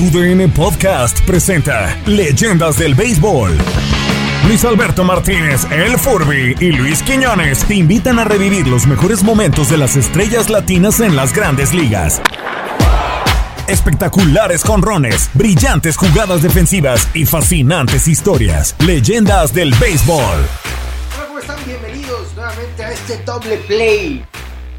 TUDN Podcast presenta Leyendas del Béisbol. Luis Alberto Martínez, El Furby y Luis Quiñones te invitan a revivir los mejores momentos de las estrellas latinas en las grandes ligas. Espectaculares jonrones, brillantes jugadas defensivas y fascinantes historias. Leyendas del Béisbol. ¿cómo están? Bienvenidos nuevamente a este doble play.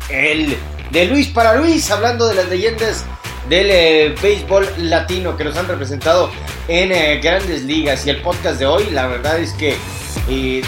El de Luis para Luis, hablando de las leyendas del eh, béisbol latino que nos han representado en eh, grandes ligas. Y el podcast de hoy, la verdad es que eh,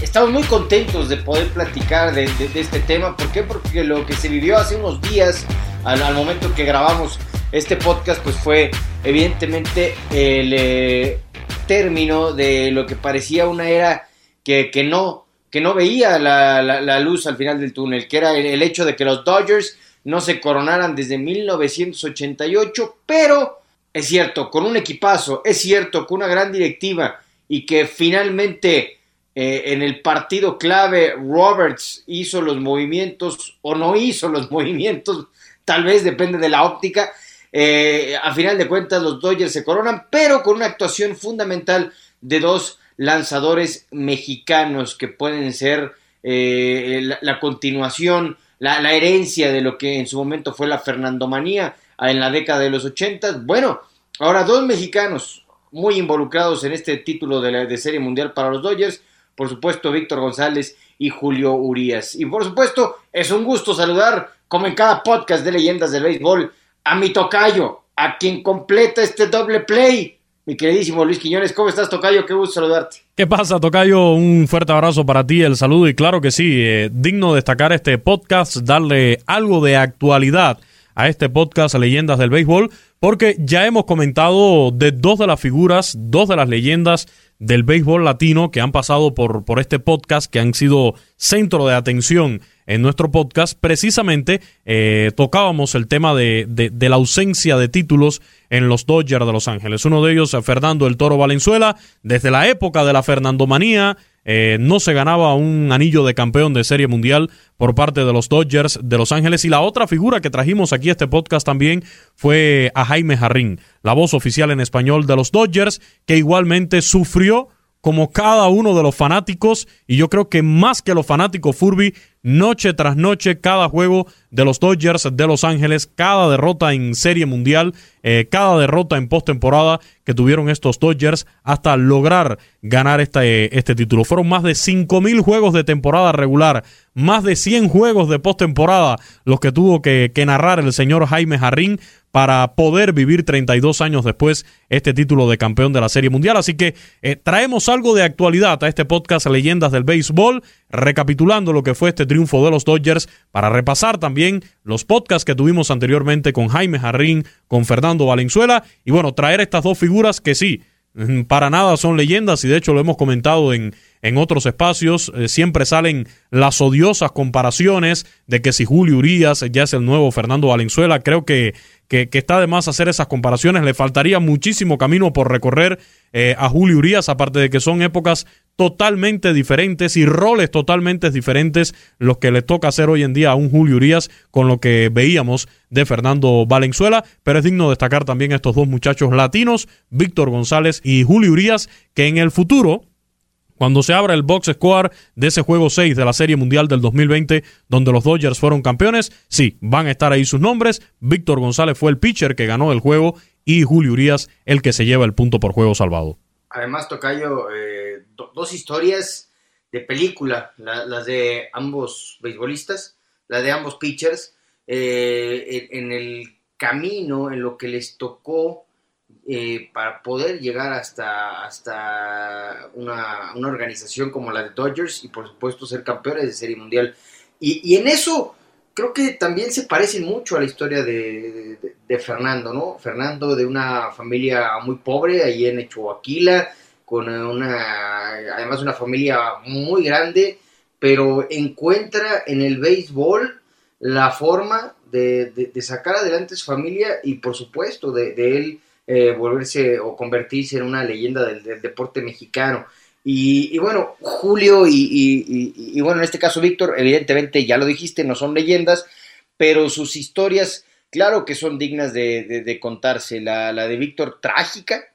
estamos muy contentos de poder platicar de, este tema. ¿Por qué? Porque lo que se vivió hace unos días, al, momento que grabamos este podcast, pues fue evidentemente el término de lo que parecía una era que, que no que no veía la, la, luz al final del túnel, que era el, hecho de que los Dodgers no se coronaran desde 1988, pero es cierto, con un equipazo, es cierto, con una gran directiva y que finalmente eh, en el partido clave Roberts hizo los movimientos o no hizo los movimientos, tal vez depende de la óptica. Eh, a final de cuentas los Dodgers se coronan, pero con una actuación fundamental de dos lanzadores mexicanos que pueden ser eh, la, continuación, la, herencia de lo que en su momento fue la Fernandomanía en la década de los 80. Bueno, ahora dos mexicanos muy involucrados en este título de, la, de Serie Mundial para los Dodgers, por supuesto Víctor González y Julio Urías. Y por supuesto, es un gusto saludar, como en cada podcast de leyendas del béisbol, a mi tocayo, a quien completa este doble play, mi queridísimo Luis Quiñones. ¿Cómo estás, Tocayo? Qué gusto saludarte. ¿Qué pasa, Tocayo? Un fuerte abrazo para ti, el saludo y claro que sí, eh, digno destacar este podcast, darle algo de actualidad a este podcast Leyendas del Béisbol, porque ya hemos comentado de dos de las figuras, dos de las leyendas del béisbol latino que han pasado por, por este podcast, que han sido centro de atención en nuestro podcast, precisamente eh, tocábamos el tema de, de, la ausencia de títulos en los Dodgers de Los Ángeles. Uno de ellos, Fernando el Toro Valenzuela, desde la época de la Fernandomanía, eh, no se ganaba un anillo de campeón de Serie Mundial por parte de los Dodgers de Los Ángeles. Y la otra figura que trajimos aquí a este podcast también fue a Jaime Jarrín, la voz oficial en español de los Dodgers, que igualmente sufrió como cada uno de los fanáticos, y yo creo que más que los fanáticos Furby, noche tras noche, cada juego de los Dodgers de Los Ángeles, cada derrota en Serie Mundial, eh, cada derrota en postemporada que tuvieron estos Dodgers hasta lograr ganar este, este título. Fueron más de 5.000 juegos de temporada regular, más de 100 juegos de postemporada los que tuvo que, narrar el señor Jaime Jarrín para poder vivir 32 años después este título de campeón de la Serie Mundial. Así que eh, traemos algo de actualidad a este podcast Leyendas del Béisbol, recapitulando lo que fue este triunfo de los Dodgers, para repasar también los podcasts que tuvimos anteriormente con Jaime Jarrín, con Fernando Valenzuela, y bueno, traer estas dos figuras que sí, mm, para nada son leyendas y de hecho lo hemos comentado en, en otros espacios. Eh, siempre salen las odiosas comparaciones de que si Julio Urias ya es el nuevo Fernando Valenzuela. Creo que que, está de más hacer esas comparaciones. Le faltaría muchísimo camino por recorrer eh, a Julio Urias, aparte de que son épocas totalmente diferentes y roles totalmente diferentes los que le toca hacer hoy en día a un Julio Urias con lo que veíamos de Fernando Valenzuela, pero es digno destacar también a estos dos muchachos latinos, Víctor González y Julio Urias, que en el futuro cuando se abra el box score de ese juego 6 de la Serie Mundial del 2020, donde los Dodgers fueron campeones, sí, van a estar ahí sus nombres. Víctor González fue el pitcher que ganó el juego y Julio Urias el que se lleva el punto por juego salvado. Además, Tocayo, eh, dos historias de película, las de ambos beisbolistas, la de ambos pitchers, eh, en el camino, en lo que les tocó eh, para poder llegar hasta, hasta una, organización como la de Dodgers y por supuesto ser campeones de Serie Mundial. Y, en eso creo que también se parecen mucho a la historia de, Fernando, ¿no? Fernando de una familia muy pobre ahí en Chihuahua, con una, además una familia muy grande, pero encuentra en el béisbol la forma de, sacar adelante su familia y por supuesto de, él eh, volverse o convertirse en una leyenda del, deporte mexicano. Y, bueno, Julio y, bueno, en este caso Víctor, evidentemente ya lo dijiste, no son leyendas, pero sus historias claro que son dignas de, contarse. La, de Víctor, trágica,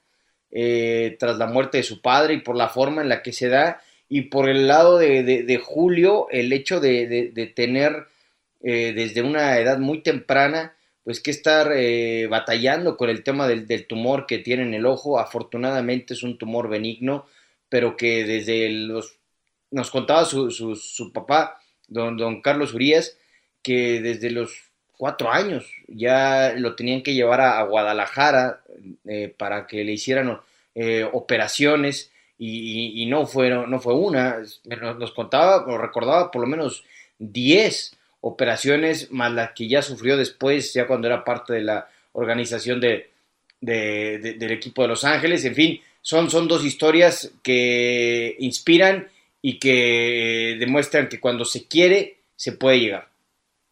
eh, tras la muerte de su padre y por la forma en la que se da, y por el lado de, Julio, el hecho de, tener eh, desde una edad muy temprana, pues que estar eh, batallando con el tema del, tumor que tiene en el ojo. Afortunadamente es un tumor benigno, pero que desde los... Nos contaba su, su, papá, don, don Carlos Urias, que desde los cuatro años ya lo tenían que llevar a, Guadalajara eh, para que le hicieran eh, operaciones y, no, fue, no, fue una, nos contaba o recordaba por lo menos diez operaciones, más las que ya sufrió después, ya cuando era parte de la organización de, del equipo de Los Ángeles. En fin, son, son dos historias que inspiran y que demuestran que cuando se quiere, se puede llegar.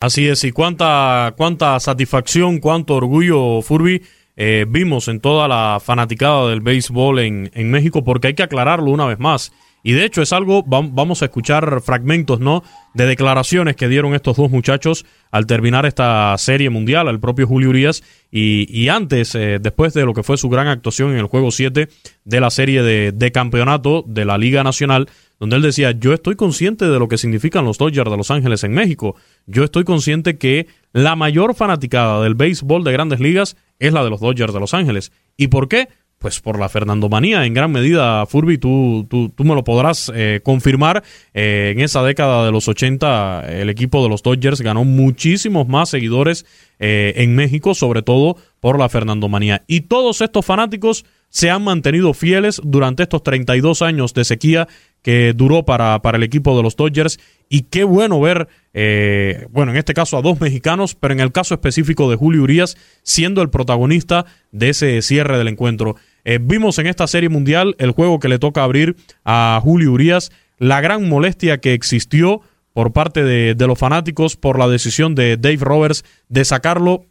Así es, y cuánta, cuánta satisfacción, cuánto orgullo, Furby, eh, vimos en toda la fanaticada del béisbol en, en México, porque hay que aclararlo una vez más. Y de hecho es algo, vamos a escuchar fragmentos, ¿no? De declaraciones que dieron estos dos muchachos al terminar esta serie mundial, al propio Julio Urias, y, antes, eh, después de lo que fue su gran actuación en el juego 7 de la serie de, de, campeonato de la Liga Nacional, donde él decía, yo estoy consciente de lo que significan los Dodgers de Los Ángeles en México, yo estoy consciente que la mayor fanaticada del béisbol de grandes ligas es la de los Dodgers de Los Ángeles. ¿Y por qué? Pues por la Fernandomanía en gran medida, Furby, tú, tú, tú me lo podrás eh, confirmar. Eh, en esa década de los 80, el equipo de los Dodgers ganó muchísimos más seguidores eh, en México, sobre todo por la Fernandomanía. Y todos estos fanáticos se han mantenido fieles durante estos 32 años de sequía que duró para, para el equipo de los Dodgers. Y qué bueno ver, bueno, en este caso a dos mexicanos, pero en el caso específico de Julio Urias, siendo el protagonista de ese cierre del encuentro. Eh, vimos en esta serie mundial el juego que le toca abrir a Julio Urias, la gran molestia que existió por parte de, los fanáticos por la decisión de Dave Roberts de sacarlo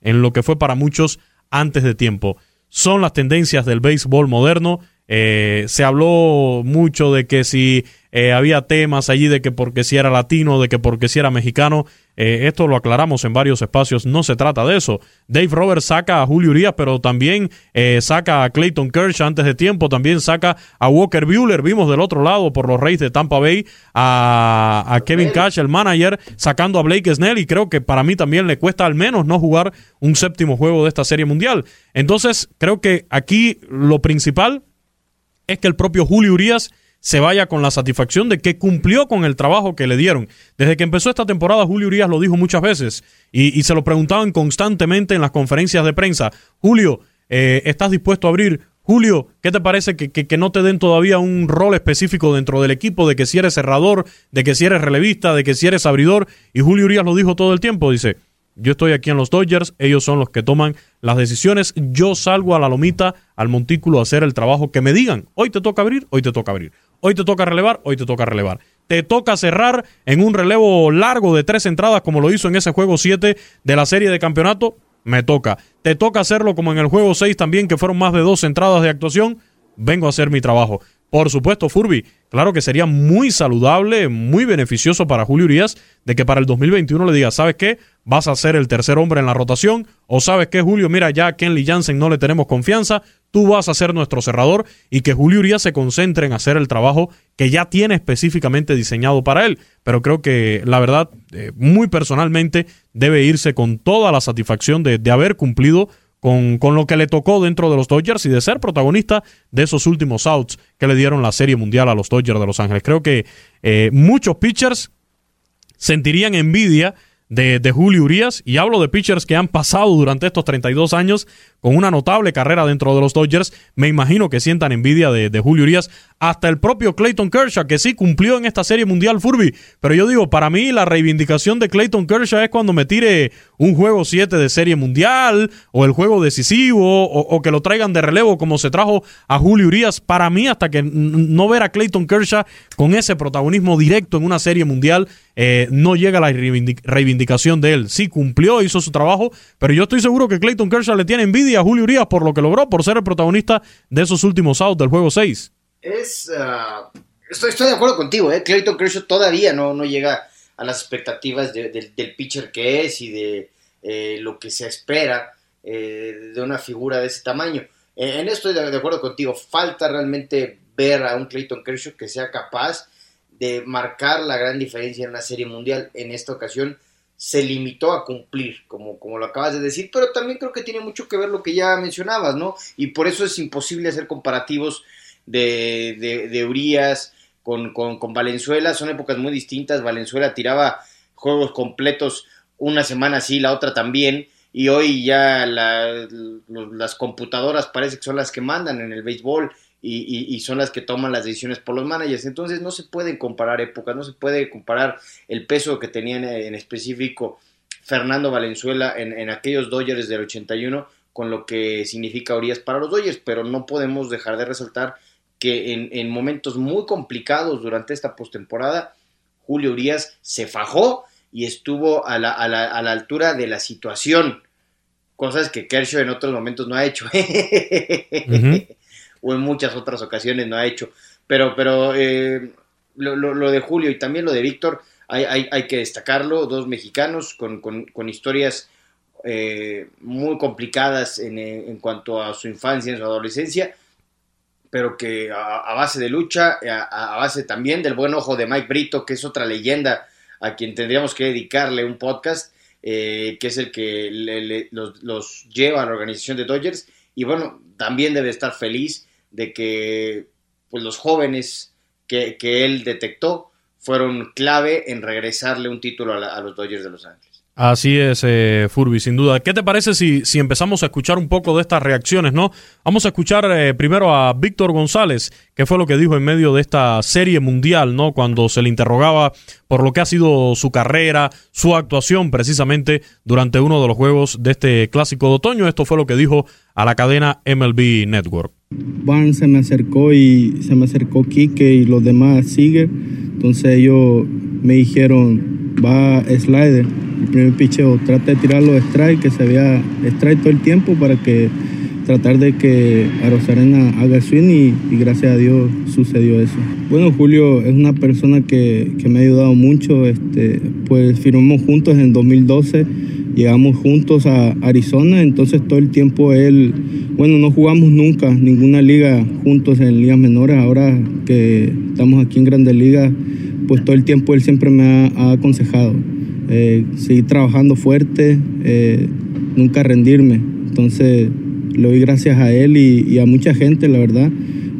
en lo que fue para muchos antes de tiempo. Son las tendencias del béisbol moderno. Eh, se habló mucho de que si eh, había temas allí de que porque si era latino, de que porque si era mexicano. Eh, esto lo aclaramos en varios espacios, no se trata de eso. Dave Roberts saca a Julio Urias, pero también eh, saca a Clayton Kershaw antes de tiempo, también saca a Walker Buehler. Vimos del otro lado por los Reyes de Tampa Bay a, a Kevin Cash, el manager, sacando a Blake Snell y creo que para mí también le cuesta al menos no jugar un séptimo juego de esta serie mundial. Entonces, creo que aquí lo principal es que el propio Julio Urias se vaya con la satisfacción de que cumplió con el trabajo que le dieron. Desde que empezó esta temporada, Julio Urias lo dijo muchas veces y, se lo preguntaban constantemente en las conferencias de prensa. Julio, eh, ¿estás dispuesto a abrir? Julio, ¿qué te parece que, que, no te den todavía un rol específico dentro del equipo de que si eres cerrador, de que si eres relevista, de que si eres abridor? Y Julio Urias lo dijo todo el tiempo, dice, yo estoy aquí en los Dodgers, ellos son los que toman las decisiones, yo salgo a la lomita, al montículo a hacer el trabajo que me digan. Hoy te toca abrir, hoy te toca abrir. Hoy te toca relevar, hoy te toca relevar. Te toca cerrar en un relevo largo de tres entradas como lo hizo en ese juego 7 de la serie de campeonato, me toca. Te toca hacerlo como en el juego 6 también, que fueron más de dos entradas de actuación, vengo a hacer mi trabajo. Por supuesto, Furby, claro que sería muy saludable, muy beneficioso para Julio Urias de que para el 2021 le diga, ¿sabes qué? Vas a ser el tercer hombre en la rotación. O sabes qué, Julio, mira, ya a Kenley Jansen no le tenemos confianza, tú vas a ser nuestro cerrador y que Julio Urias se concentre en hacer el trabajo que ya tiene específicamente diseñado para él. Pero creo que la verdad, eh, muy personalmente, debe irse con toda la satisfacción de, haber cumplido con, lo que le tocó dentro de los Dodgers y de ser protagonista de esos últimos outs que le dieron la Serie Mundial a los Dodgers de Los Ángeles. Creo que eh, muchos pitchers sentirían envidia de, de, Julio Urias, y hablo de pitchers que han pasado durante estos 32 años con una notable carrera dentro de los Dodgers, me imagino que sientan envidia de, de, Julio Urias, hasta el propio Clayton Kershaw, que sí cumplió en esta serie mundial Furby, pero yo digo, para mí la reivindicación de Clayton Kershaw es cuando me tire un juego 7 de serie mundial, o el juego decisivo, o, que lo traigan de relevo como se trajo a Julio Urias, para mí hasta que no ver a Clayton Kershaw con ese protagonismo directo en una serie mundial, eh, no llega la reivindicación de él. Sí cumplió, hizo su trabajo, pero yo estoy seguro que Clayton Kershaw le tiene envidia a Julio Urias por lo que logró, por ser el protagonista de esos últimos outs del juego 6. Es, ah, estoy, de acuerdo contigo, ¿eh? Clayton Kershaw todavía no, llega a las expectativas del pitcher que es y de eh, lo que se espera eh, de una figura de ese tamaño. en esto estoy de, acuerdo contigo, falta realmente ver a un Clayton Kershaw que sea capaz de marcar la gran diferencia en una serie mundial. En esta ocasión se limitó a cumplir, como, como lo acabas de decir, pero también creo que tiene mucho que ver lo que ya mencionabas, ¿no? Y por eso es imposible hacer comparativos de, de, de Urias con, con, Valenzuela, son épocas muy distintas, Valenzuela tiraba juegos completos una semana sí, la otra también, y hoy ya las computadoras parece que son las que mandan en el béisbol y, son las que toman las decisiones por los managers. Entonces no se pueden comparar épocas, no se puede comparar el peso que tenían en específico Fernando Valenzuela en, aquellos Dodgers del 81 con lo que significa Urias para los Dodgers, pero no podemos dejar de resaltar que en, momentos muy complicados durante esta postemporada, Julio Urias se fajó y estuvo a la, a la, a la altura de la situación, cosas que Kershaw en otros momentos no ha hecho. o en muchas otras ocasiones no ha hecho. Pero, pero eh, lo, de Julio y también lo de Víctor, hay, hay, que destacarlo, dos mexicanos con, con, historias eh, muy complicadas en, en, cuanto a su infancia, en su adolescencia, pero que a, base de lucha, a, base también del buen ojo de Mike Brito, que es otra leyenda a quien tendríamos que dedicarle un podcast, eh, que es el que los, los, lleva a la organización de Dodgers. Y bueno, también debe estar feliz de que pues, los jóvenes que, él detectó fueron clave en regresarle un título a, los Dodgers de Los Ángeles. Así es, eh, Furby, sin duda. ¿Qué te parece si, si empezamos a escuchar un poco de estas reacciones, no? Vamos a escuchar eh, primero a Víctor González, que fue lo que dijo en medio de esta serie mundial, ¿no? Cuando se le interrogaba por lo que ha sido su carrera, su actuación precisamente durante uno de los juegos de este clásico de otoño. Esto fue lo que dijo a la cadena MLB Network. Van se me acercó y se me acercó Kike y los demás sigue. Entonces ellos me dijeron, va slider, el primer picheo, trata de tirarlo strike, que se vea strike todo el tiempo para que tratar de que Arosarena haga swing y, gracias a Dios sucedió eso. Bueno, Julio es una persona que, que me ha ayudado mucho, este, pues firmamos juntos en 2012 llegamos juntos a Arizona, entonces todo el tiempo él, bueno, no jugamos nunca ninguna liga juntos en ligas menores, ahora que estamos aquí en Grandes Ligas, pues todo el tiempo él siempre me ha, aconsejado eh, seguir trabajando fuerte, eh, nunca rendirme, entonces le doy gracias a él y, a mucha gente, la verdad,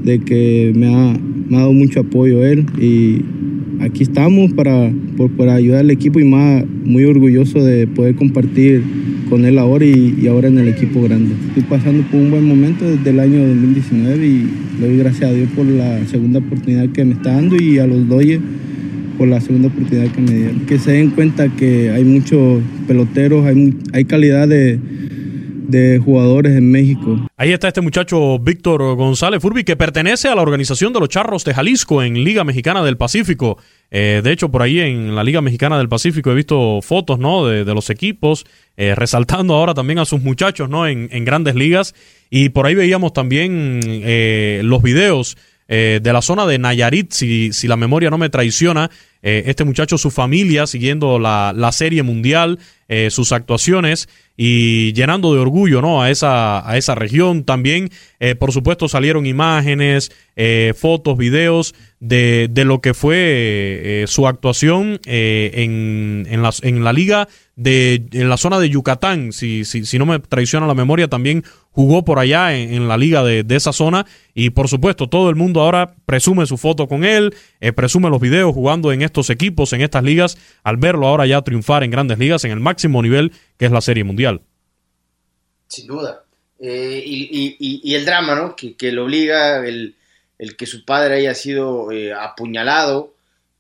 de que me ha, me ha dado mucho apoyo él y aquí estamos para, para ayudar al equipo y más muy orgulloso de poder compartir con él ahora y, ahora en el equipo grande. Estoy pasando por un buen momento desde el año 2019 y le doy gracias a Dios por la segunda oportunidad que me está dando y a los Doyes por la segunda oportunidad que me dieron. Que se den cuenta que hay muchos peloteros, hay, hay calidad de de jugadores en México. Ahí está este muchacho Víctor González Furby, que pertenece a la organización de los Charros de Jalisco en Liga Mexicana del Pacífico. Eh, de hecho, por ahí en la Liga Mexicana del Pacífico he visto fotos ¿no? de, los equipos, eh, resaltando ahora también a sus muchachos ¿no? en, grandes ligas. Y por ahí veíamos también eh, los videos de la zona de Nayarit, si, si la memoria no me traiciona, este muchacho, su familia, siguiendo la, la serie mundial, sus actuaciones y llenando de orgullo ¿no? a, esa, a esa región. También, eh, por supuesto, salieron imágenes, eh, fotos, videos de, de, lo que fue eh, su actuación en, en, la, en la liga de en la zona de Yucatán. Si, si, si no me traiciona la memoria, también jugó por allá en, la liga de, esa zona. Y por supuesto, todo el mundo ahora presume su foto con él, presume los videos jugando en estos equipos, en estas ligas, al verlo ahora ya triunfar en grandes ligas, en el máximo nivel que es la Serie Mundial. Sin duda. Eh, y, el drama, ¿no? Que, lo obliga el, que su padre haya sido eh, apuñalado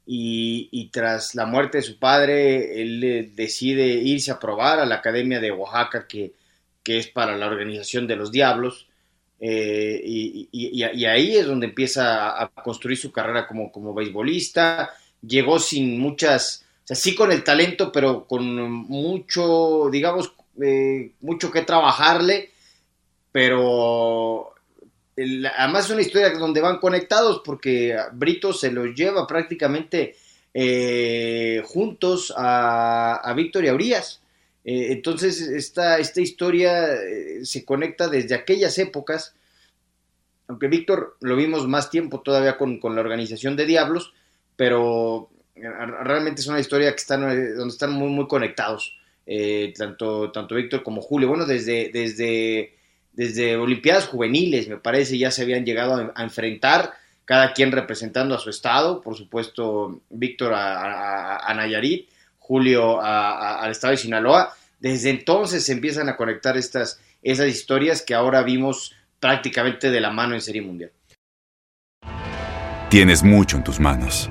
y, tras la muerte de su padre, él decide irse a probar a la Academia de Oaxaca, que, que es para la organización de los Diablos. Eh, y, ahí es donde empieza a construir su carrera como, como beisbolista. Llegó sin muchas o sí con el talento, pero con mucho, digamos, eh, mucho que trabajarle, pero además es una historia donde van conectados porque Brito se los lleva prácticamente eh, juntos a, a Víctor y Urias. Eh, entonces, esta, esta historia se conecta desde aquellas épocas, aunque Víctor lo vimos más tiempo todavía con, la organización de Diablos, pero realmente es una historia que están, donde están muy, muy conectados, tanto, tanto Víctor como Julio. Bueno, desde, desde, desde Olimpiadas Juveniles, me parece, ya se habían llegado a enfrentar cada quien representando a su estado, por supuesto Víctor a, Nayarit, Julio al estado de Sinaloa. Desde entonces se empiezan a conectar estas, esas historias que ahora vimos prácticamente de la mano en Serie Mundial. Tienes mucho en tus manos,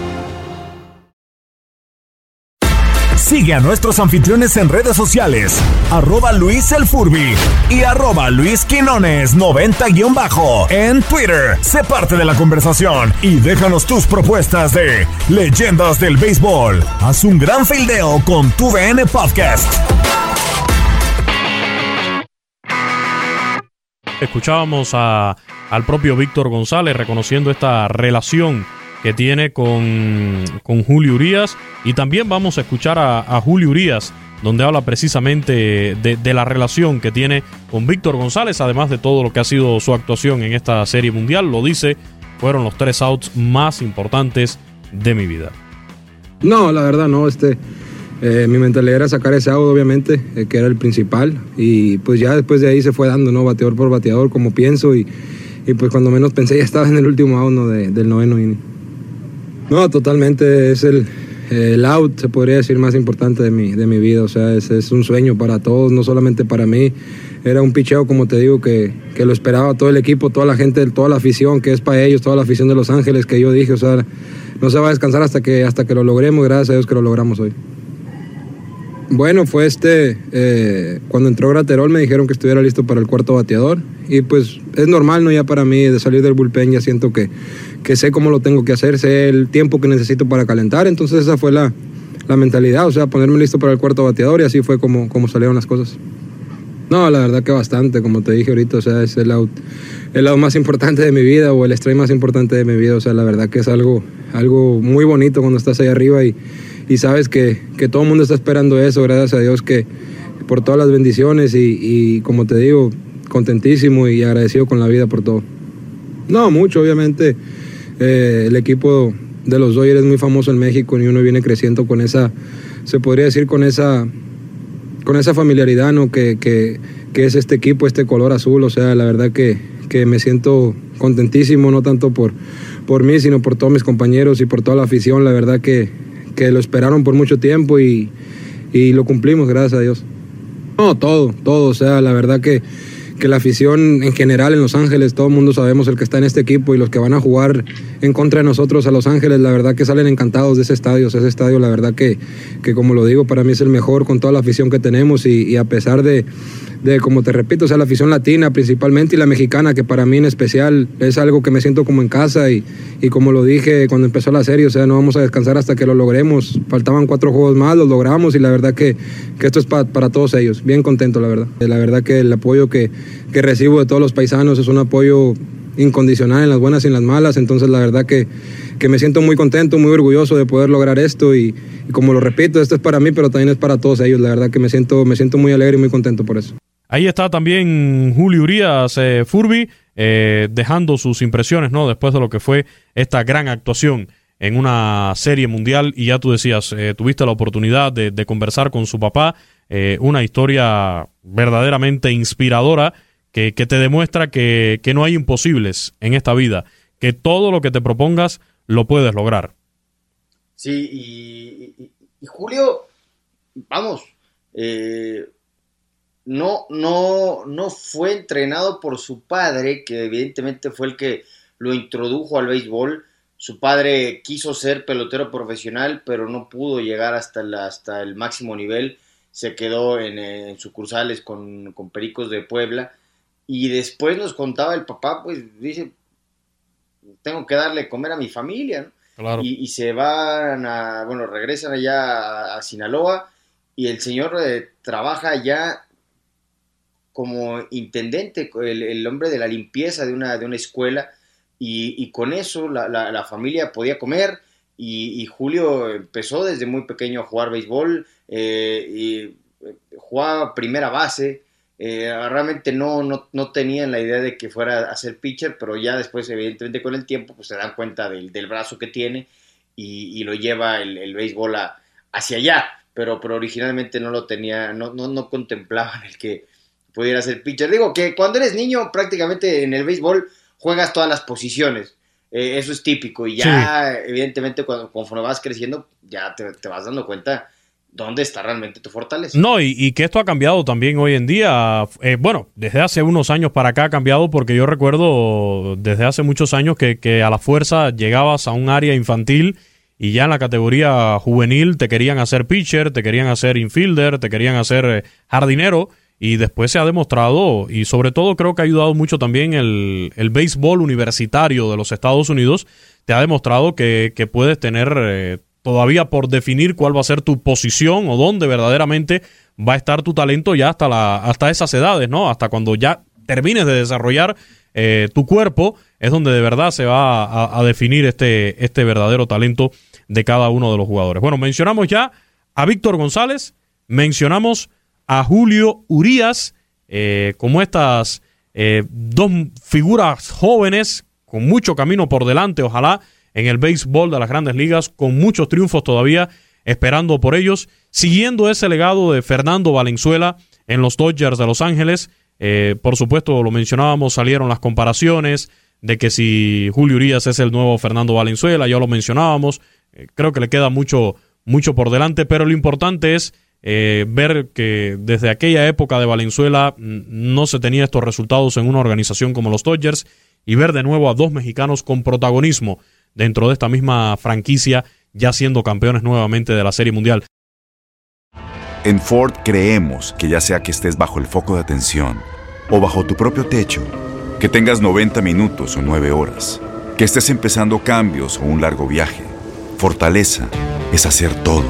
Sigue a nuestros anfitriones en redes sociales, arroba Luis El Furby y arroba Luis Quinones 90-bajo en Twitter. Sé parte de la conversación y déjanos tus propuestas de leyendas del béisbol. Haz un gran fildeo con tu VN Podcast. Escuchábamos a, al propio Víctor González reconociendo esta relación que tiene con, Julio Urias. Y también vamos a escuchar a, Julio Urias, donde habla precisamente de, la relación que tiene con Víctor González, además de todo lo que ha sido su actuación en esta serie mundial. Lo dice, fueron los tres outs más importantes de mi vida. No, la verdad no, este... Eh, mi mentalidad era sacar ese out, obviamente, eh, que era el principal. Y pues ya después de ahí se fue dando, ¿no? Bateador por bateador, como pienso. Y, pues cuando menos pensé ya estaba en el último out del noveno inning. No, totalmente. Es el, el out, se podría decir, más importante de mi, de mi vida. O sea, es, es un sueño para todos, no solamente para mí. Era un picheo, como te digo, que, que, lo esperaba todo el equipo, toda la gente, toda la afición, que es para ellos, toda la afición de Los Ángeles, que yo dije, o sea, no se va a descansar hasta que, hasta que lo logremos. Gracias a Dios que lo logramos hoy. Bueno, fue este, eh, cuando entró Graterol me dijeron que estuviera listo para el cuarto bateador y pues es normal, ¿no? Ya para mí de salir del bullpen ya siento que, que sé cómo lo tengo que hacer, sé el tiempo que necesito para calentar, entonces esa fue la, la mentalidad, o sea, ponerme listo para el cuarto bateador y así fue como, como salieron las cosas. No, la verdad que bastante, como te dije ahorita, o sea, es el out, el lado más importante de mi vida o el strike más importante de mi vida, o sea, la verdad que es algo, algo muy bonito cuando estás ahí arriba y y sabes que, todo el mundo está esperando eso, gracias a Dios que por todas las bendiciones y, como te digo, contentísimo y agradecido con la vida por todo. No, mucho, obviamente. Eh, el equipo de los Dodgers es muy famoso en México y uno viene creciendo con esa, se podría decir, con esa, con esa familiaridad ¿no? que, que, es este equipo, este color azul. O sea, la verdad que, que me siento contentísimo, no tanto por, por mí, sino por todos mis compañeros y por toda la afición. La verdad que, que lo esperaron por mucho tiempo y, y lo cumplimos, gracias a Dios. No, todo, todo, o sea, la verdad que que la afición en general en Los Ángeles, todo el mundo sabemos el que está en este equipo y los que van a jugar en contra de nosotros a Los Ángeles, la verdad que salen encantados de ese estadio. ese estadio, la verdad que, que como lo digo, para mí es el mejor con toda la afición que tenemos y, a pesar de, de, como te repito, sea, la afición latina principalmente y la mexicana, que para mí en especial es algo que me siento como en casa y, y como lo dije cuando empezó la serie, o sea, no vamos a descansar hasta que lo logremos. Faltaban cuatro juegos más, los logramos y la verdad que, que esto es para todos ellos. Bien contento, la verdad. La verdad que el apoyo que, que recibo de todos los paisanos es un apoyo incondicional en las buenas y en las malas, entonces la verdad que, que me siento muy contento, muy orgulloso de poder lograr esto y, como lo repito, esto es para mí, pero también es para todos ellos, la verdad que me siento, me siento muy alegre y muy contento por eso. Ahí está también Julio Urias eh, Furby, eh, dejando sus impresiones, ¿no? Después de lo que fue esta gran actuación en una serie mundial y ya tú decías, eh, tuviste la oportunidad de, conversar con su papá, una historia verdaderamente inspiradora que, te demuestra que, no hay imposibles en esta vida, que todo lo que te propongas lo puedes lograr. Sí, y, Julio, vamos, eh, no, no, no fue entrenado por su padre, que evidentemente fue el que lo introdujo al béisbol. Su padre quiso ser pelotero profesional, pero no pudo llegar hasta el, hasta el máximo nivel. Se quedó en, sucursales con, con Pericos de Puebla Y después nos contaba el papá, pues dice, tengo que darle comer a mi familia, ¿no? Claro. Y, y se van a, bueno, regresan allá a, a Sinaloa y el señor eh, trabaja allá como intendente, el, hombre de la limpieza de una, de una escuela y, con eso la, la- familia podía comer y, Julio empezó desde muy pequeño a jugar béisbol eh, y eh, jugaba primera base. eh, realmente no, no, no tenían la idea de que fuera a ser pitcher, pero ya después, evidentemente, con el tiempo, pues se dan cuenta del, del brazo que tiene y, lo lleva el, el béisbol hacia allá. Pero, pero originalmente no lo tenía, no, no, no contemplaban el que pudiera ser pitcher. Digo que cuando eres niño, prácticamente en el béisbol juegas todas las posiciones. Eh, eso es típico. Y ya, evidentemente, cuando, conforme vas creciendo, ya te, te vas dando cuenta dónde está realmente tu fortaleza. No, y, y que esto ha cambiado también hoy en día. Eh, bueno, desde hace unos años para acá ha cambiado porque yo recuerdo desde hace muchos años que, que a la fuerza llegabas a un área infantil y ya en la categoría juvenil te querían hacer pitcher, te querían hacer infielder, te querían hacer eh, jardinero y después se ha demostrado y sobre todo creo que ha ayudado mucho también el, el béisbol universitario de los Estados Unidos, te ha demostrado que, que puedes tener eh, todavía por definir cuál va a ser tu posición o dónde verdaderamente va a estar tu talento ya hasta, la, hasta esas edades, ¿no? Hasta cuando ya termines de desarrollar eh, tu cuerpo, es donde de verdad se va a, a definir este, este verdadero talento de cada uno de los jugadores. Bueno, mencionamos ya a Víctor González, mencionamos a Julio Urías, eh, como estas eh, dos figuras jóvenes con mucho camino por delante, ojalá, en el béisbol de las grandes ligas, con muchos triunfos todavía esperando por ellos, siguiendo ese legado de Fernando Valenzuela en los Dodgers de Los Ángeles. Eh, por supuesto, lo mencionábamos, salieron las comparaciones de que si Julio Urias es el nuevo Fernando Valenzuela, ya lo mencionábamos, eh, creo que le queda mucho, mucho por delante, pero lo importante es eh, ver que desde aquella época de Valenzuela mm, no se tenía estos resultados en una organización como los Dodgers y ver de nuevo a dos mexicanos con protagonismo dentro de esta misma franquicia, ya siendo campeones nuevamente de la Serie Mundial. En Ford creemos que ya sea que estés bajo el foco de atención o bajo tu propio techo, que tengas 90 minutos o 9 horas, que estés empezando cambios o un largo viaje, fortaleza es hacer todo,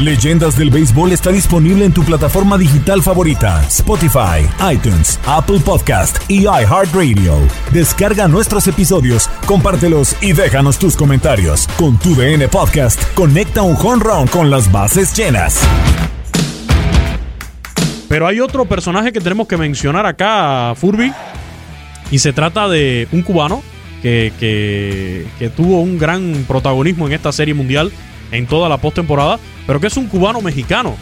Leyendas del Béisbol está disponible en tu plataforma digital favorita, Spotify, iTunes, Apple Podcast y iHeartRadio. Descarga nuestros episodios, compártelos y déjanos tus comentarios. Con tu DN Podcast, conecta un home run con las bases llenas. Pero hay otro personaje que tenemos que mencionar acá, Furby, y se trata de un cubano que, que, que tuvo un gran protagonismo en esta serie mundial en toda la postemporada, pero que es un cubano mexicano.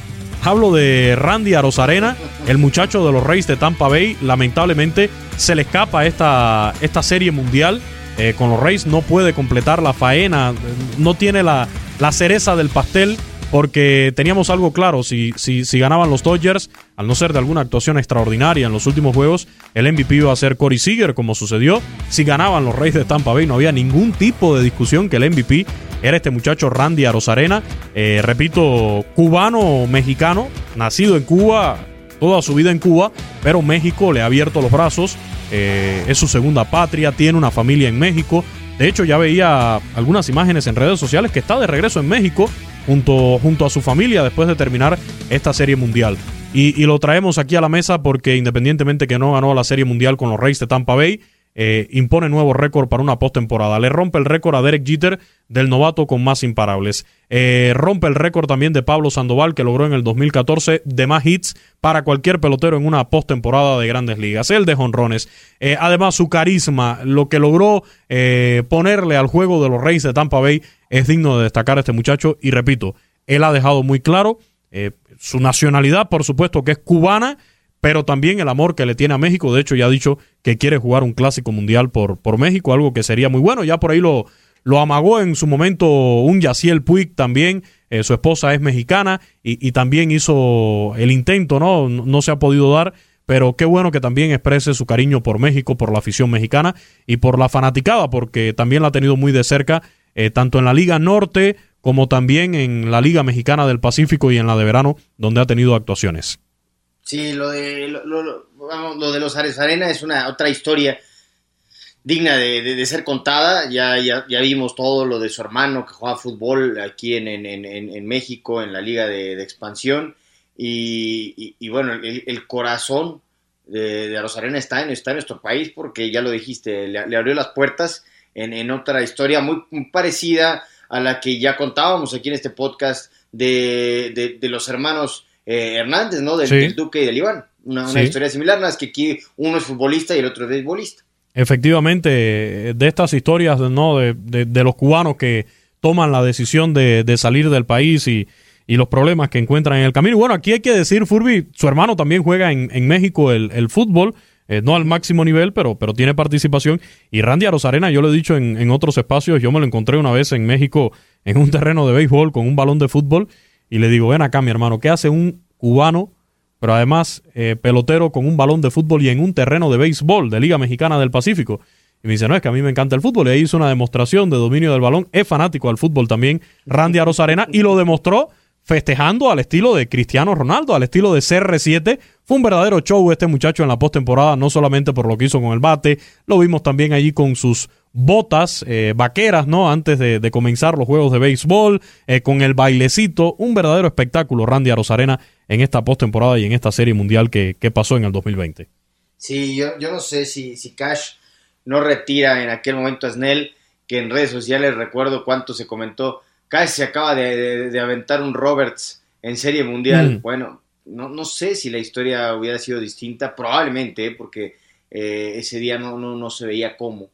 Hablo de Randy Arozarena, el muchacho de los Reyes de Tampa Bay. Lamentablemente se le escapa esta, esta serie mundial. Eh, con los Reyes no puede completar la faena, no tiene la, la cereza del pastel porque teníamos algo claro, si, si, si, ganaban los Dodgers, al no ser de alguna actuación extraordinaria en los últimos juegos, el MVP iba a ser Corey Seager, como sucedió. Si ganaban los Reyes de Tampa Bay, no había ningún tipo de discusión que el MVP era este muchacho Randy Arozarena, eh, repito, cubano-mexicano, nacido en Cuba, toda su vida en Cuba, pero México le ha abierto los brazos, eh, es su segunda patria, tiene una familia en México. De hecho, ya veía algunas imágenes en redes sociales que está de regreso en México junto, junto a su familia después de terminar esta serie mundial. Y, y, lo traemos aquí a la mesa porque independientemente que no ganó la serie mundial con los Reyes de Tampa Bay, eh, impone nuevo récord para una postemporada. Le rompe el récord a Derek Jeter del novato con más imparables. Eh, rompe el récord también de Pablo Sandoval que logró en el 2014 de más hits para cualquier pelotero en una postemporada de grandes ligas. El de jonrones. Eh, además, su carisma, lo que logró ponerle al juego de los Reyes de Tampa Bay es digno de destacar a este muchacho. Y repito, él ha dejado muy claro su nacionalidad, por supuesto que es cubana pero también el amor que le tiene a México. De hecho, ya ha dicho que quiere jugar un clásico mundial por, por México, algo que sería muy bueno. Ya por ahí lo, lo amagó en su momento un Yaciel Puig también, eh, su esposa es mexicana y, también hizo el intento, ¿no? ¿no? se ha podido dar, pero qué bueno que también exprese su cariño por México, por la afición mexicana y por la fanaticada, porque también la ha tenido muy de cerca, eh, tanto en la Liga Norte como también en la Liga Mexicana del Pacífico y en la de verano, donde ha tenido actuaciones. Sí, lo de, lo, de los Ares Arena es una otra historia digna de, ser contada. Ya, ya, ya, vimos todo lo de su hermano que juega fútbol aquí en, en, en, México, en la liga de, expansión. Y, bueno, el, corazón de, de Rosarena está en, está en nuestro país porque ya lo dijiste, le, abrió las puertas en, otra historia muy, parecida a la que ya contábamos aquí en este podcast de, los hermanos eh, Hernández, ¿no? Del, Duque y del Iván. Una, historia similar, nada más que aquí uno es futbolista y el otro es beisbolista. Efectivamente, de estas historias ¿no? de, los cubanos que toman la decisión de, salir del país y, los problemas que encuentran en el camino. Bueno, aquí hay que decir, Furby, su hermano también juega en, México el, fútbol, eh, no al máximo nivel, pero, pero tiene participación. Y Randy Arozarena, yo lo he dicho en, en, otros espacios, yo me lo encontré una vez en México en un terreno de béisbol con un balón de fútbol y le digo, ven acá mi hermano, ¿qué hace un cubano pero además eh, pelotero con un balón de fútbol y en un terreno de béisbol de Liga Mexicana del Pacífico. Y me dice, no, es que a mí me encanta el fútbol. Y ahí hizo una demostración de dominio del balón. Es fanático al fútbol también, Randy Arozarena, y lo demostró festejando al estilo de Cristiano Ronaldo, al estilo de CR7. Fue un verdadero show este muchacho en la postemporada, no solamente por lo que hizo con el bate, lo vimos también allí con sus botas eh, vaqueras, ¿no? Antes de, comenzar los juegos de béisbol, eh, con el bailecito, un verdadero espectáculo, Randy Arozarena, en esta postemporada y en esta serie mundial que, pasó en el 2020. Sí, yo, yo no sé si, si Cash no retira en aquel momento a Snell, que en redes sociales recuerdo cuánto se comentó, Cash se acaba de, aventar un Roberts en serie mundial. Mm. Bueno, no, no sé si la historia hubiera sido distinta, probablemente, porque eh, ese día no, no, no se veía cómo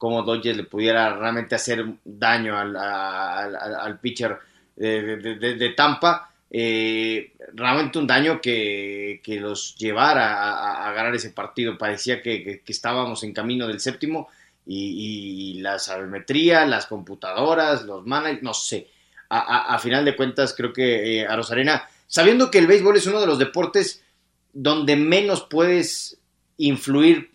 cómo Dodgers le pudiera realmente hacer daño al, pitcher de, Tampa. Eh, realmente un daño que, los llevara a, ganar ese partido. Parecía que, estábamos en camino del séptimo y, la sabermetría, las computadoras, los managers, no sé. A, final de cuentas, creo que eh, a Rosarena, sabiendo que el béisbol es uno de los deportes donde menos puedes influir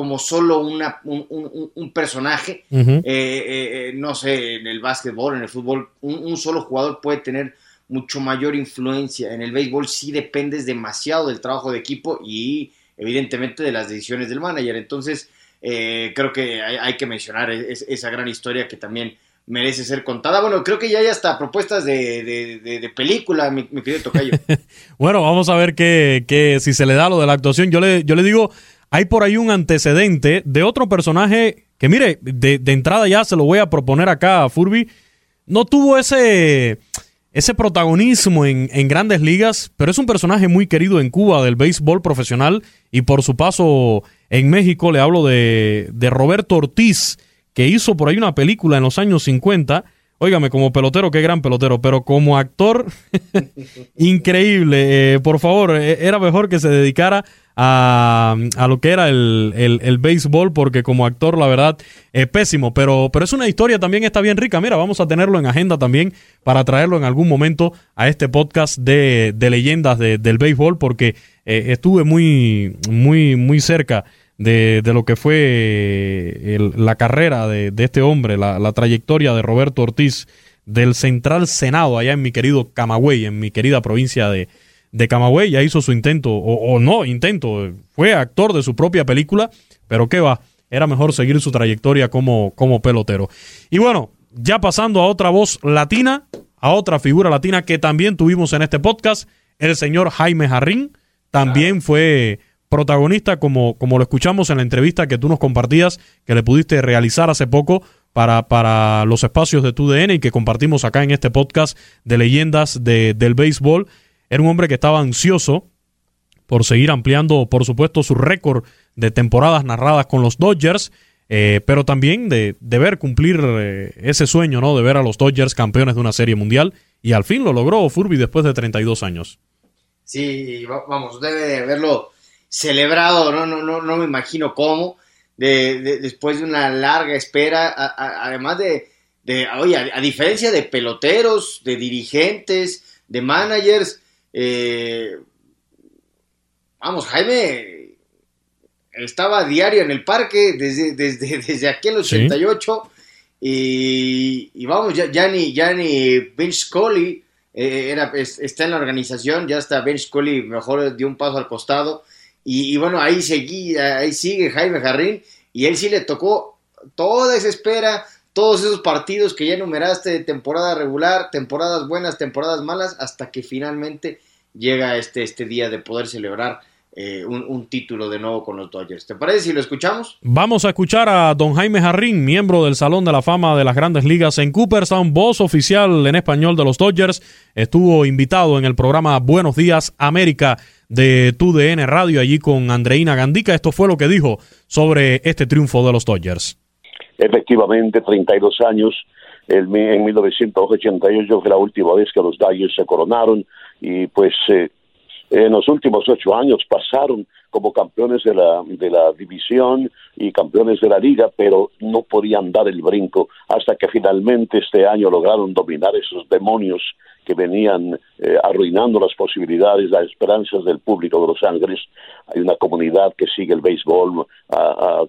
como solo una, un, personaje. Eh, eh, eh, no sé, en el básquetbol, en el fútbol, un, solo jugador puede tener mucho mayor influencia. En el béisbol sí dependes demasiado del trabajo de equipo y evidentemente de las decisiones del manager. Entonces, creo que hay, que mencionar esa gran historia que también merece ser contada. Bueno, creo que ya hay hasta propuestas de, película, mi, querido Tocayo. bueno, vamos a ver que, si se le da lo de la actuación. Yo le, yo le digo hay por ahí un antecedente de otro personaje que, mire, de, entrada ya se lo voy a proponer acá a Furby. No tuvo ese, ese protagonismo en, grandes ligas, pero es un personaje muy querido en Cuba del béisbol profesional y por su paso en México le hablo de, de Roberto Ortiz, que hizo por ahí una película en los años 50. Óigame, como pelotero, qué gran pelotero, pero como actor, increíble. Eh, por favor, eh, era mejor que se dedicara a, lo que era el, el, béisbol, porque como actor, la verdad, es pésimo. Pero, pero es una historia también está bien rica. Mira, vamos a tenerlo en agenda también para traerlo en algún momento a este podcast de, de leyendas del béisbol, porque eh, estuve muy, muy, muy cerca. De, de, lo que fue la carrera de, de este hombre, la, la, trayectoria de Roberto Ortiz del Central Senado, allá en mi querido Camagüey, en mi querida provincia de, de Camagüey, ya hizo su intento, o, no intento, fue actor de su propia película, pero qué va, era mejor seguir su trayectoria como, como pelotero. Y bueno, ya pasando a otra voz latina, a otra figura latina que también tuvimos en este podcast, el señor Jaime Jarrín, también fue protagonista, como, como lo escuchamos en la entrevista que tú nos compartías, que le pudiste realizar hace poco para, para los espacios de tu DN y que compartimos acá en este podcast de leyendas de, del béisbol. Era un hombre que estaba ansioso por seguir ampliando, por supuesto, su récord de temporadas narradas con los Dodgers, eh, pero también de, ver cumplir eh, ese sueño, ¿no? De ver a los Dodgers campeones de una serie mundial. Y al fin lo logró Furby después de 32 años. Sí, vamos, debe de haberlo celebrado, no, no, no, no me imagino cómo, de, después de una larga espera, además de, de, oye, a, diferencia de peloteros, de dirigentes, de managers, eh, vamos, Jaime estaba diario en el parque desde, desde, desde aquel 88 y, y, vamos, ya, ya ni, ya ni Vince Scully eh, era, está en la organización, ya está Ben Scully, mejor dio un paso al costado. Y, bueno, ahí, seguía, ahí sigue Jaime Jarrín, y él sí le tocó toda esa espera, todos esos partidos que ya enumeraste de temporada regular, temporadas buenas, temporadas malas, hasta que finalmente llega este, este día de poder celebrar eh, un, título de nuevo con los Dodgers. ¿Te parece si lo escuchamos? Vamos a escuchar a don Jaime Jarrín, miembro del Salón de la Fama de las Grandes Ligas en Cooperstown, voz oficial en español de los Dodgers. Estuvo invitado en el programa Buenos Días América de TUDN Radio allí con Andreina Gandica. Esto fue lo que dijo sobre este triunfo de los Dodgers. Efectivamente, 32 años. En 1988 fue la última vez que los Dodgers se coronaron y pues eh, en los últimos ocho años pasaron como campeones de la, de la división y campeones de la liga, pero no podían dar el brinco hasta que finalmente este año lograron dominar esos demonios que venían eh, arruinando las posibilidades, las esperanzas del público de Los Ángeles. Hay una comunidad que sigue el béisbol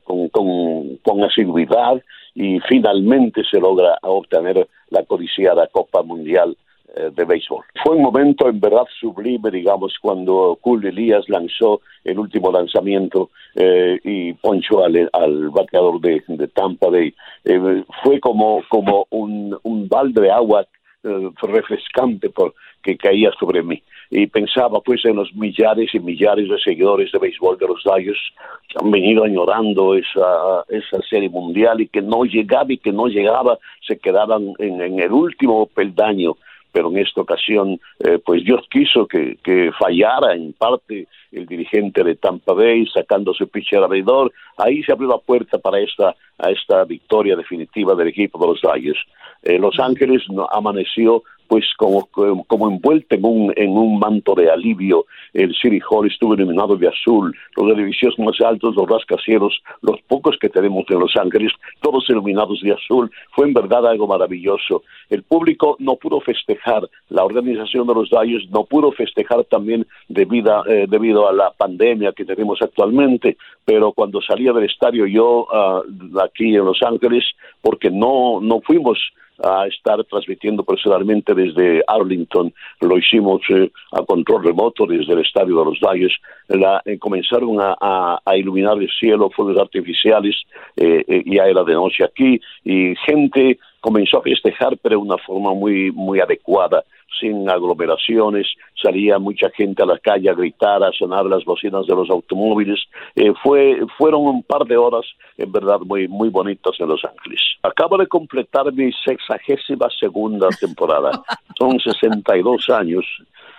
con, con, con asiduidad y finalmente se logra obtener la codiciada Copa Mundial de béisbol. Fue un momento en verdad sublime, digamos, cuando Cool Elías lanzó el último lanzamiento eh, y ponchó al, bateador de, Tampa Bay. Eh, fue como, como un, un balde de agua refrescante por, que caía sobre mí. Y pensaba pues en los millares y millares de seguidores de béisbol de los Dodgers que han venido añorando esa, esa serie mundial y que no llegaba y que no llegaba, se quedaban en, en el último peldaño pero en esta ocasión, eh, pues Dios quiso que, que, fallara en parte el dirigente de Tampa Bay, sacando su pitcher alrededor. Ahí se abrió la puerta para esta, a esta victoria definitiva del equipo de los Dodgers. Eh, los Ángeles amaneció pues como, como envuelta en un, en un manto de alivio. El City Hall estuvo iluminado de azul, los edificios más altos, los rascacielos, los pocos que tenemos en Los Ángeles, todos iluminados de azul. Fue en verdad algo maravilloso. El público no pudo festejar, la organización de los Dodgers no pudo festejar también debido, eh, debido a la pandemia que tenemos actualmente, pero cuando salía del estadio yo uh, aquí en Los Ángeles, porque no, no fuimos a estar transmitiendo personalmente desde Arlington. Lo hicimos eh, a control remoto desde el estadio de los Dalles. La, eh, comenzaron a, a, iluminar el cielo, fuegos artificiales, eh, eh, ya era de noche aquí, y gente comenzó a festejar, pero de una forma muy, muy adecuada sin aglomeraciones, salía mucha gente a la calle a gritar, a sonar las bocinas de los automóviles. Eh, fue, fueron un par de horas, en verdad, muy, muy bonitas en Los Ángeles. Acabo de completar mi sexagésima segunda temporada. Son 62 años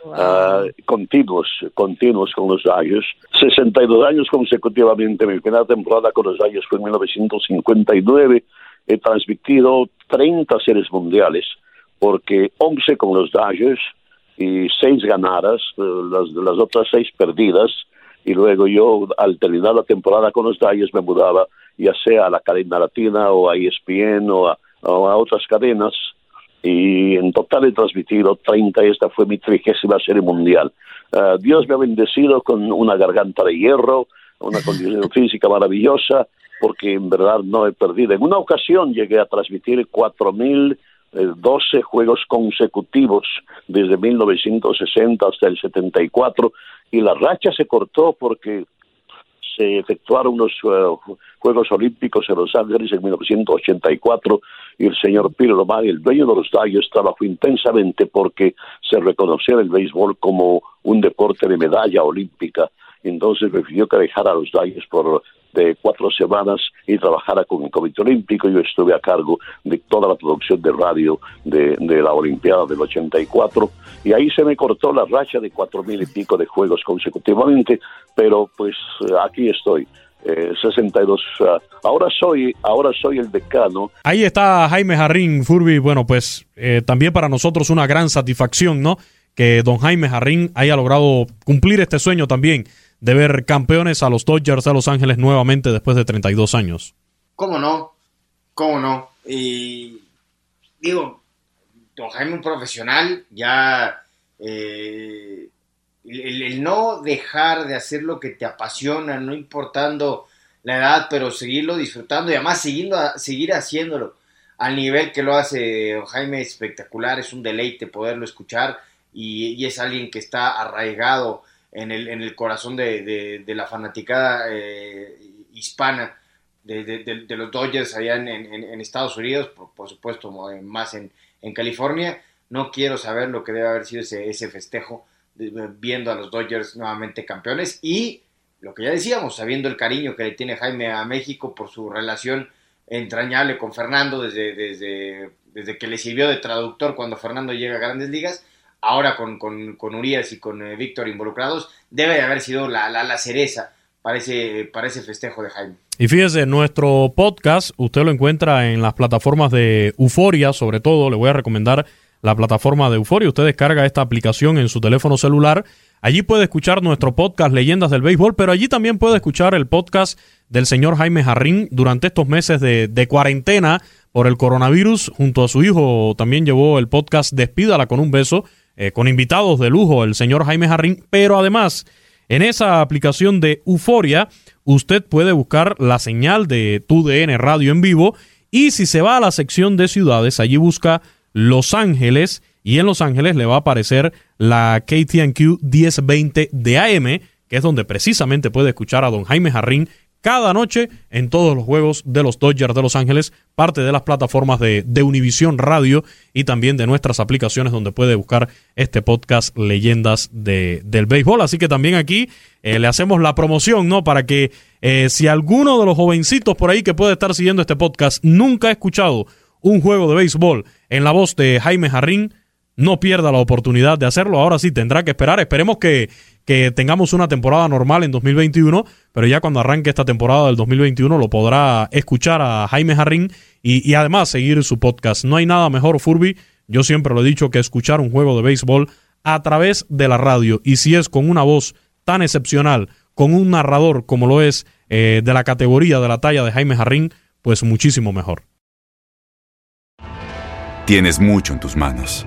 uh, continuos, continuos con los Dodgers. 62 años consecutivamente. Mi primera temporada con los Dodgers fue en 1959. He transmitido 30 series mundiales porque 11 con los Dodgers y 6 ganadas, eh, las, las otras 6 perdidas, y luego yo al terminar la temporada con los Dodgers me mudaba ya sea a la cadena latina o a ESPN o a, otras cadenas y en total he transmitido 30 esta fue mi trigésima serie mundial. Eh, Dios me ha bendecido con una garganta de hierro, una condición física maravillosa, porque en verdad no he perdido. En una ocasión llegué a transmitir 4.000 12 eh, juegos consecutivos desde 1960 hasta el 74 y la racha se cortó porque se efectuaron los eh, Juegos Olímpicos en Los Ángeles en 1984 y el señor Piro Lomar, el dueño de los Dodgers, trabajó intensamente porque se reconociera el béisbol como un deporte de medalla olímpica. Entonces prefirió que dejara a los Dodgers por de cuatro semanas y trabajara con el Comité Olímpico. Yo estuve a cargo de toda la producción de radio de, la Olimpiada del 84 y ahí se me cortó la racha de cuatro mil y pico de juegos consecutivamente, pero pues aquí estoy. 62. Eh, ah, ahora soy, ahora soy el decano. Ahí está Jaime Jarrín, Furby. Bueno, pues eh, también para nosotros una gran satisfacción, ¿no? Que don Jaime Jarrín haya logrado cumplir este sueño también de ver campeones a los Dodgers de Los Ángeles nuevamente después de 32 años. ¿Cómo no? ¿Cómo no? Y digo, don Jaime, un profesional, ya eh, el, no dejar de hacer lo que te apasiona, no importando la edad, pero seguirlo disfrutando y además seguirlo, seguir haciéndolo al nivel que lo hace don Jaime, espectacular, es un deleite poderlo escuchar y, es alguien que está arraigado en el, en el corazón de, la fanaticada eh, hispana de, los Dodgers allá en, Estados Unidos, por, supuesto más en, California. No quiero saber lo que debe haber sido ese, ese festejo viendo a los Dodgers nuevamente campeones y lo que ya decíamos, sabiendo el cariño que le tiene Jaime a México por su relación entrañable con Fernando desde, desde, desde que le sirvió de traductor cuando Fernando llega a grandes ligas, ahora con, con, Urias y con eh, Víctor involucrados, debe de haber sido la, la, la cereza para ese, para ese festejo de Jaime. Y fíjese, nuestro podcast usted lo encuentra en las plataformas de Euforia, sobre todo, le voy a recomendar la plataforma de Euforia. Usted descarga esta aplicación en su teléfono celular. Allí puede escuchar nuestro podcast Leyendas del Béisbol, pero allí también puede escuchar el podcast del señor Jaime Jarrín durante estos meses de, cuarentena por el coronavirus. Junto a su hijo también llevó el podcast Despídala con un beso, eh, con invitados de lujo, el señor Jaime Jarrín, pero además en esa aplicación de Euforia, usted puede buscar la señal de TUDN Radio en vivo y si se va a la sección de ciudades, allí busca Los Ángeles y en Los Ángeles le va a aparecer la KTNQ 1020 de AM, que es donde precisamente puede escuchar a don Jaime Jarrín cada noche en todos los juegos de los Dodgers de Los Ángeles, parte de las plataformas de, de Univision Radio y también de nuestras aplicaciones donde puede buscar este podcast Leyendas de, del Béisbol. Así que también aquí eh, le hacemos la promoción, ¿no? Para que eh, si alguno de los jovencitos por ahí que puede estar siguiendo este podcast nunca ha escuchado un juego de béisbol en la voz de Jaime Jarrín, no pierda la oportunidad de hacerlo. Ahora sí, tendrá que esperar. Esperemos que, que tengamos una temporada normal en 2021, pero ya cuando arranque esta temporada del 2021 lo podrá escuchar a Jaime Jarrín y, además seguir su podcast. No hay nada mejor, Furby, yo siempre lo he dicho, que escuchar un juego de béisbol a través de la radio. Y si es con una voz tan excepcional, con un narrador como lo es eh, de la categoría de la talla de Jaime Jarrín, pues muchísimo mejor. Tienes mucho en tus manos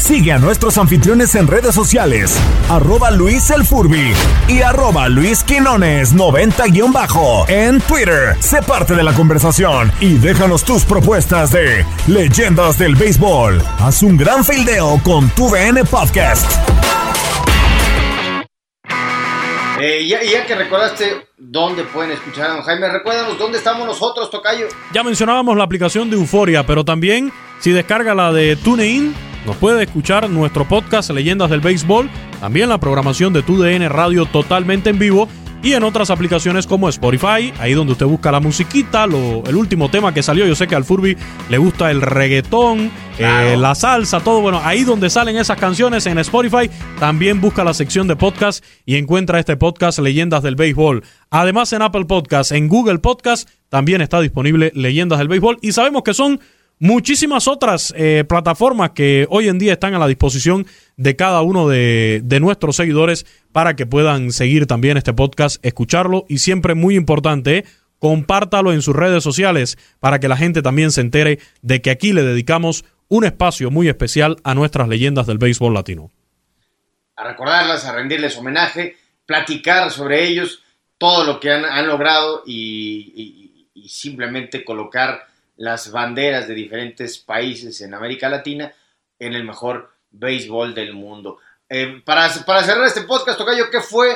Sigue a nuestros anfitriones en redes sociales, arroba Luis El Furby y arroba Luis Quinones 90-bajo en Twitter. Sé parte de la conversación y déjanos tus propuestas de leyendas del béisbol. Haz un gran fildeo con tu VN Podcast. Eh, ya, ya, que recordaste dónde pueden escuchar a don Jaime, recuérdanos dónde estamos nosotros, Tocayo. Ya mencionábamos la aplicación de Euforia, pero también si descarga la de TuneIn nos puede escuchar nuestro podcast Leyendas del Béisbol, también la programación de TUDN Radio totalmente en vivo y en otras aplicaciones como Spotify, ahí donde usted busca la musiquita, el último tema que salió, yo sé que al Furby le gusta el reggaetón, eh, la salsa, todo, bueno, ahí donde salen esas canciones en Spotify, también busca la sección de podcast y encuentra este podcast Leyendas del Béisbol. Además en Apple Podcast, en Google Podcast, también está disponible Leyendas del Béisbol y sabemos que son muchísimas otras eh, plataformas que hoy en día están a la disposición de cada uno de, nuestros seguidores para que puedan seguir también este podcast, escucharlo y siempre muy importante, compártalo en sus redes sociales para que la gente también se entere de que aquí le dedicamos un espacio muy especial a nuestras leyendas del béisbol latino. A recordarlas, a rendirles homenaje, platicar sobre ellos, todo lo que han, logrado y simplemente colocar las banderas de diferentes países en América Latina en el mejor béisbol del mundo. Eh, para, para, cerrar este podcast, Tocayo, ¿qué fue?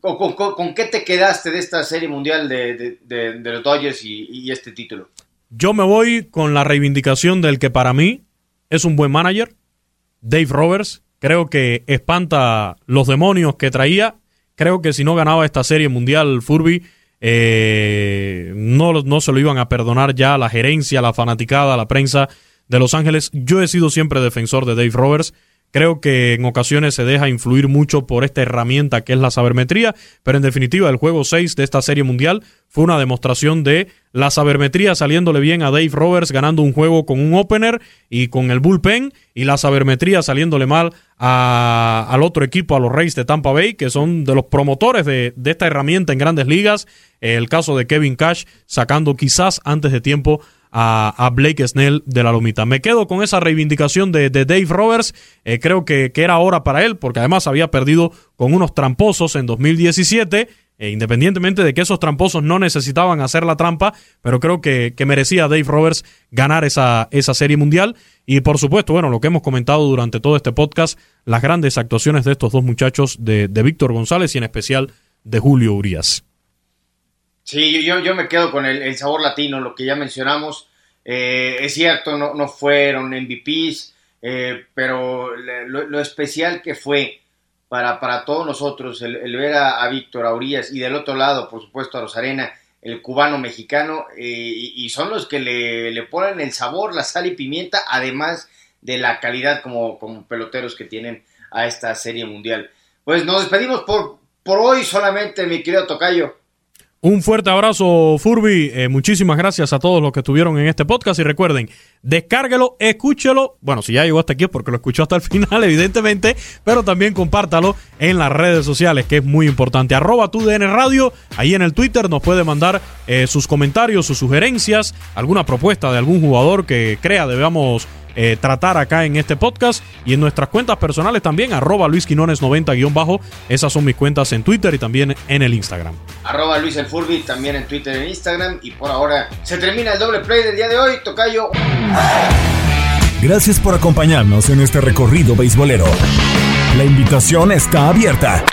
Con, qué te quedaste de esta serie mundial de, los Dodgers y, este título? Yo me voy con la reivindicación del que para mí es un buen manager, Dave Roberts. Creo que espanta los demonios que traía. Creo que si no ganaba esta serie mundial, Furby, eh, no, no se lo iban a perdonar ya la gerencia, la fanaticada, la prensa de Los Ángeles. Yo he sido siempre defensor de Dave Roberts. Creo que en ocasiones se deja influir mucho por esta herramienta que es la sabermetría, pero en definitiva el juego 6 de esta serie mundial fue una demostración de la sabermetría saliéndole bien a Dave Roberts ganando un juego con un opener y con el bullpen y la sabermetría saliéndole mal al otro equipo, a los Reyes de Tampa Bay, que son de los promotores de, esta herramienta en grandes ligas. El caso de Kevin Cash sacando quizás antes de tiempo a, Blake Snell de la Lomita. Me quedo con esa reivindicación de, Dave Roberts. Eh, creo que, que, era hora para él, porque además había perdido con unos tramposos en 2017. E independientemente de que esos tramposos no necesitaban hacer la trampa, pero creo que, que merecía Dave Roberts ganar esa, esa serie mundial. Y por supuesto, bueno, lo que hemos comentado durante todo este podcast, las grandes actuaciones de estos dos muchachos, de, de Víctor González y en especial de Julio Urias. Sí, yo, yo me quedo con el, sabor latino, lo que ya mencionamos. Eh, es cierto, no, no fueron MVPs, eh, pero lo, especial que fue para, para todos nosotros el, ver a, Víctor, a Urias y del otro lado, por supuesto, a Rosarena, el cubano mexicano, eh, y, son los que le, le, ponen el sabor, la sal y pimienta, además de la calidad como, como peloteros que tienen a esta serie mundial. Pues nos despedimos por, por hoy solamente, mi querido Tocayo. Un fuerte abrazo, Furby. Eh, muchísimas gracias a todos los que estuvieron en este podcast. Y recuerden, descárguelo, escúchelo. Bueno, si ya llegó hasta aquí es porque lo escuchó hasta el final, evidentemente. Pero también compártalo en las redes sociales, que es muy importante. Arroba tu DN Radio. Ahí en el Twitter nos puede mandar eh, sus comentarios, sus sugerencias, alguna propuesta de algún jugador que crea debamos eh, tratar acá en este podcast y en nuestras cuentas personales también, arroba Luis Quinones 90 guion bajo. Esas son mis cuentas en Twitter y también en el Instagram. Arroba Luis el Furby también en Twitter y en Instagram. Y por ahora se termina el doble play del día de hoy. Tocayo. Gracias por acompañarnos en este recorrido beisbolero. La invitación está abierta.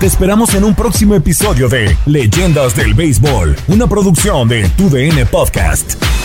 Te esperamos en un próximo episodio de Leyendas del Béisbol, una producción de TUDN Podcast.